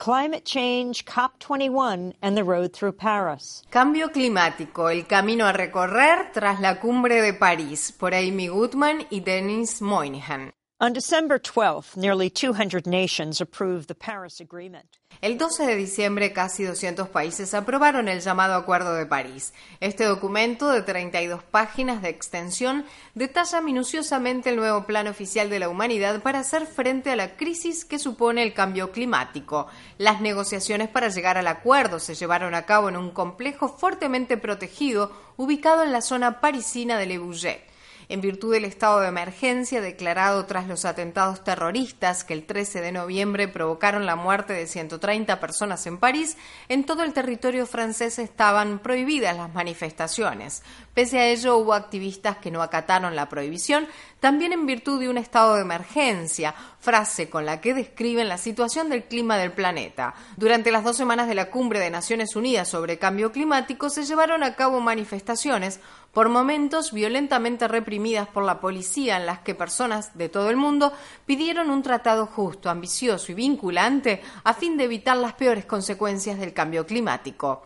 Climate Change COP21 and the Road Through Paris. Cambio climático, el camino a recorrer tras la cumbre de París, por Amy Goodman y Dennis Moynihan. On December 12th, nearly 200 nations approved the Paris Agreement. El 12 de diciembre, casi 200 países aprobaron el llamado Acuerdo de París. Este documento, de 32 páginas de extensión, detalla minuciosamente el nuevo plan oficial de la humanidad para hacer frente a la crisis que supone el cambio climático. Las negociaciones para llegar al acuerdo se llevaron a cabo en un complejo fuertemente protegido ubicado en la zona parisina de Le Bourget en virtud del estado de emergencia declarado tras los atentados terroristas que el 13 de noviembre provocaron la muerte de 130 personas en París, en todo el territorio francés estaban prohibidas las manifestaciones. Pese a ello, hubo activistas que no acataron la prohibición, también en virtud de un estado de emergencia, frase con la que describen la situación del clima del planeta. Durante las dos semanas de la cumbre de Naciones Unidas sobre cambio climático se llevaron a cabo manifestaciones por momentos violentamente reprimidas por la policía en las que personas de todo el mundo pidieron un tratado justo, ambicioso y vinculante a fin de evitar las peores consecuencias del cambio climático.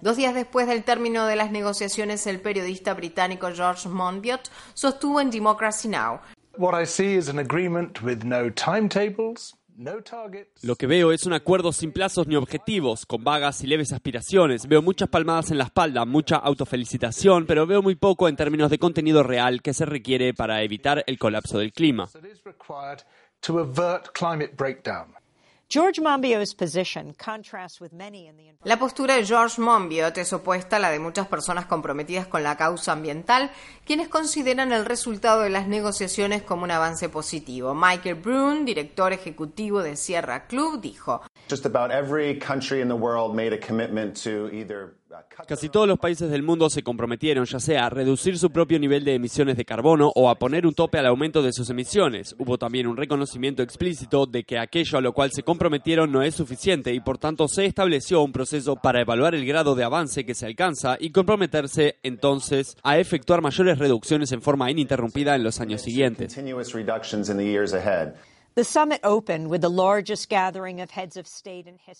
Dos días después del término de las negociaciones, el periodista británico George Monbiot sostuvo en Democracy Now! What I see is an agreement with no timetables, lo que veo es un acuerdo sin plazos ni objetivos, con vagas y leves aspiraciones. Veo muchas palmadas en la espalda, mucha autofelicitación, pero veo muy poco en términos de contenido real que se requiere para evitar el colapso del clima. La postura de George Monbiot es opuesta a la de muchas personas comprometidas con la causa ambiental, quienes consideran el resultado de las negociaciones como un avance positivo. Michael Brun, director ejecutivo de Sierra Club, dijo: Casi todos los países del mundo se comprometieron ya sea a reducir su propio nivel de emisiones de carbono o a poner un tope al aumento de sus emisiones. Hubo también un reconocimiento explícito de que aquello a lo cual se comprometieron no es suficiente y por tanto se estableció un proceso para evaluar el grado de avance que se alcanza y comprometerse entonces a efectuar mayores reducciones en forma ininterrumpida en los años siguientes.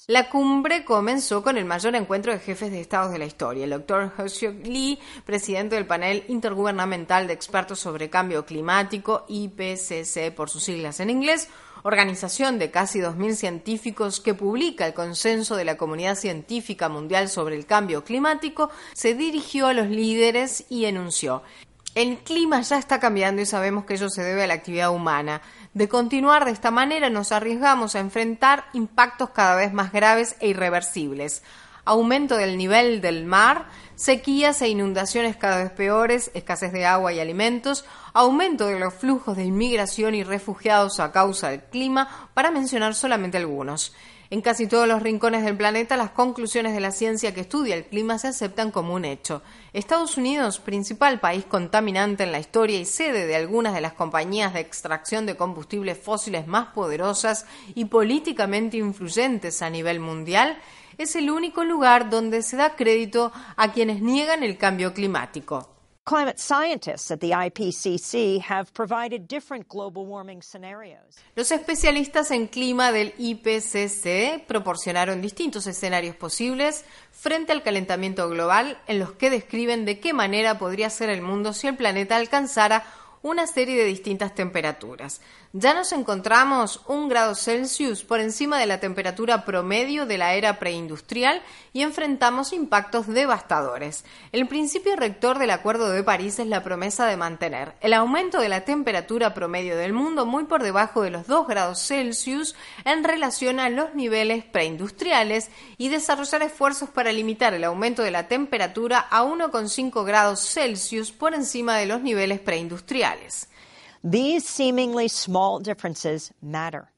La cumbre comenzó con el mayor encuentro de jefes de estados de la historia. El doctor Hyuk Lee, presidente del panel intergubernamental de expertos sobre cambio climático, IPCC por sus siglas en inglés, organización de casi 2.000 científicos que publica el consenso de la comunidad científica mundial sobre el cambio climático, se dirigió a los líderes y enunció el clima ya está cambiando y sabemos que ello se debe a la actividad humana. De continuar de esta manera nos arriesgamos a enfrentar impactos cada vez más graves e irreversibles. Aumento del nivel del mar, sequías e inundaciones cada vez peores, escasez de agua y alimentos, aumento de los flujos de inmigración y refugiados a causa del clima, para mencionar solamente algunos. En casi todos los rincones del planeta, las conclusiones de la ciencia que estudia el clima se aceptan como un hecho. Estados Unidos, principal país contaminante en la historia y sede de algunas de las compañías de extracción de combustibles fósiles más poderosas y políticamente influyentes a nivel mundial, es el único lugar donde se da crédito a quienes niegan el cambio climático. Los especialistas en clima del IPCC proporcionaron distintos escenarios posibles frente al calentamiento global en los que describen de qué manera podría ser el mundo si el planeta alcanzara una serie de distintas temperaturas. Ya nos encontramos un grado Celsius por encima de la temperatura promedio de la era preindustrial y enfrentamos impactos devastadores. El principio rector del Acuerdo de París es la promesa de mantener el aumento de la temperatura promedio del mundo muy por debajo de los 2 grados Celsius en relación a los niveles preindustriales y desarrollar esfuerzos para limitar el aumento de la temperatura a 1,5 grados Celsius por encima de los niveles preindustriales. These seemingly small differences matter.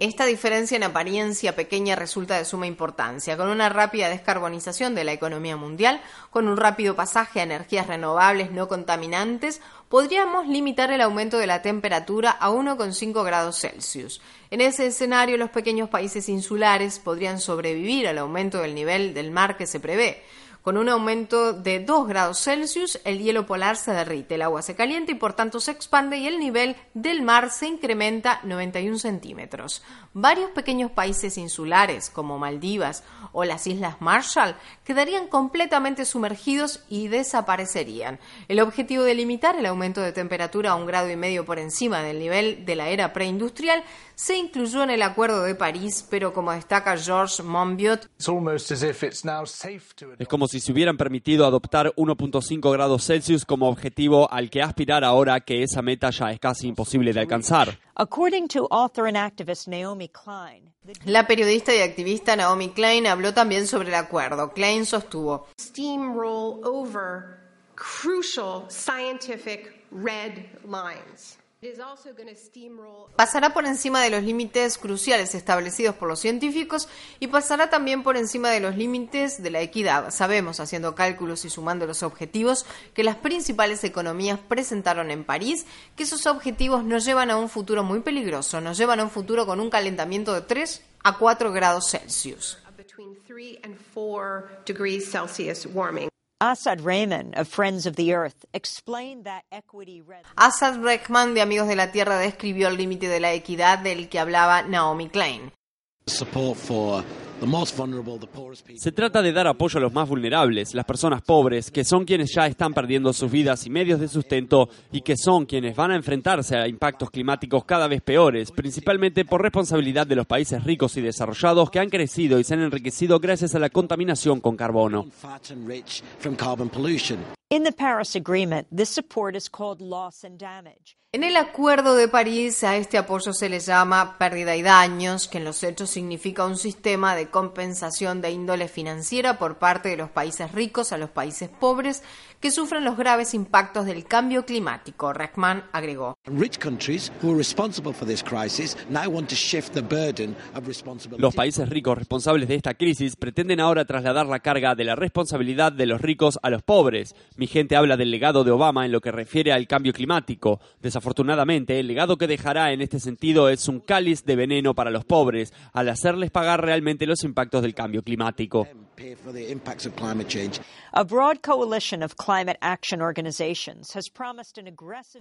Esta diferencia en apariencia pequeña resulta de suma importancia. Con una rápida descarbonización de la economía mundial, con un rápido pasaje a energías renovables no contaminantes, podríamos limitar el aumento de la temperatura a 1,5 grados Celsius. En ese escenario, los pequeños países insulares podrían sobrevivir al aumento del nivel del mar que se prevé. Con un aumento de 2 grados Celsius, el hielo polar se derrite, el agua se calienta y por tanto se expande y el nivel del mar se incrementa 91 centímetros. Varios pequeños países insulares, como Maldivas o las Islas Marshall, quedarían completamente sumergidos y desaparecerían. El objetivo de limitar el aumento de temperatura a un grado y medio por encima del nivel de la era preindustrial se incluyó en el Acuerdo de París, pero como destaca George Monbiot, es como si se hubieran permitido adoptar 1.5 grados Celsius como objetivo al que aspirar ahora que esa meta ya es casi imposible de alcanzar. La periodista y activista Naomi Klein habló también sobre el acuerdo. Klein sostuvo: Steamroll over crucial scientific red lines. Pasará por encima de los límites cruciales establecidos por los científicos y pasará también por encima de los límites de la equidad. Sabemos, haciendo cálculos y sumando los objetivos que las principales economías presentaron en París, que esos objetivos nos llevan a un futuro muy peligroso, nos llevan a un futuro con un calentamiento de 3 a 4 grados Celsius. Asad Rehman of Friends of the Earth explained that equity Asad Rehman de Amigos de la Tierra describió el límite de la equidad del que hablaba Naomi Klein. Se trata de dar apoyo a los más vulnerables, las personas pobres, que son quienes ya están perdiendo sus vidas y medios de sustento y que son quienes van a enfrentarse a impactos climáticos cada vez peores, principalmente por responsabilidad de los países ricos y desarrollados que han crecido y se han enriquecido gracias a la contaminación con carbono. In the Paris Agreement, this support is called loss and damage. En el Acuerdo de París a este apoyo se le llama pérdida y daños, que en los hechos significa un sistema de compensación de índole financiera por parte de los países ricos a los países pobres que sufren los graves impactos del cambio climático, Rachman agregó. Los países ricos responsables de esta crisis pretenden ahora trasladar la carga de la responsabilidad de los ricos a los pobres. Mi gente habla del legado de Obama en lo que refiere al cambio climático. Desafortunadamente, el legado que dejará en este sentido es un cáliz de veneno para los pobres, al hacerles pagar realmente los impactos del cambio climático.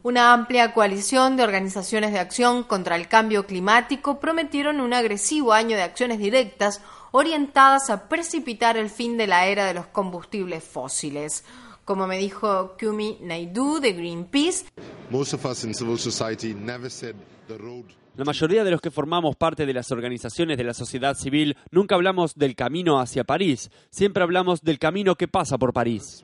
Una amplia coalición de organizaciones de acción contra el cambio climático prometieron un agresivo año de acciones directas orientadas a precipitar el fin de la era de los combustibles fósiles. Como me dijo Kumi Naidu de Greenpeace, la mayoría de los que formamos parte de las organizaciones de la sociedad civil nunca hablamos del camino hacia París, siempre hablamos del camino que pasa por París.